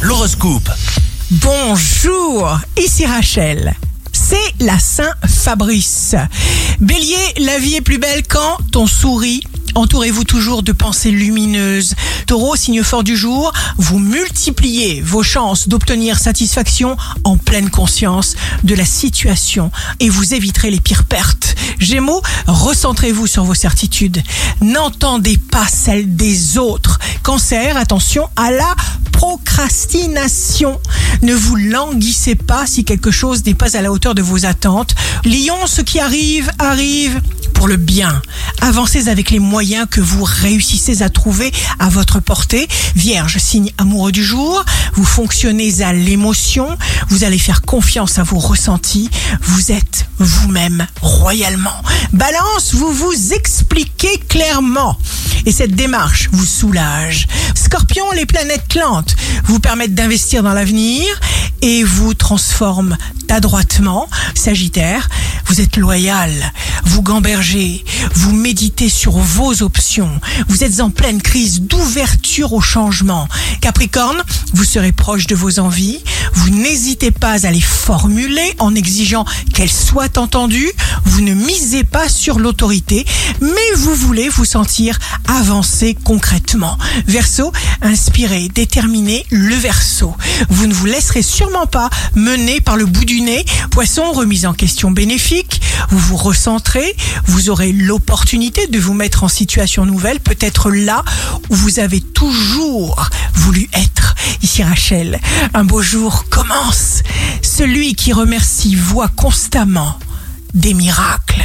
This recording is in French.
L'horoscope. Bonjour, ici Rachel. C'est la Saint-Fabrice. Bélier, la vie est plus belle quand on sourit. Entourez-vous toujours de pensées lumineuses. Taureau, signe fort du jour, vous multipliez vos chances d'obtenir satisfaction en pleine conscience de la situation et vous éviterez les pires pertes. Gémeaux, recentrez-vous sur vos certitudes. N'entendez pas celles des autres. Cancer, attention à la procrastination. Ne vous languissez pas si quelque chose n'est pas à la hauteur de vos attentes. Lion, ce qui arrive, arrive pour le bien. Avancez avec les moyens que vous réussissez à trouver à votre portée. Vierge, signe amoureux du jour, vous fonctionnez à l'émotion, vous allez faire confiance à vos ressentis, vous êtes vous-même royalement. Balance, vous vous expliquez clairement et cette démarche vous soulage. Scorpion, les planètes clantes vous permettent d'investir dans l'avenir et vous transforment adroitement. Sagittaire, vous êtes loyal, vous gambergez, vous méditez sur vos options, vous êtes en pleine crise d'ouverture au changement. Capricorne, vous serez proche de vos envies, vous n'hésitez pas à les formuler en exigeant qu'elles soient entendues, vous ne misez pas sur l'autorité, mais vous voulez vous sentir avancer concrètement. Verseau, inspiré, déterminé, le verso. Vous ne vous laisserez sûrement pas mener par le bout du nez. Poisson, remise en question bénéfique, vous vous recentrez, vous aurez l'opportunité de vous mettre en situation nouvelle, peut-être là où vous avez toujours voulu être. Ici Rachel, un beau jour commence. Celui qui remercie voit constamment des miracles.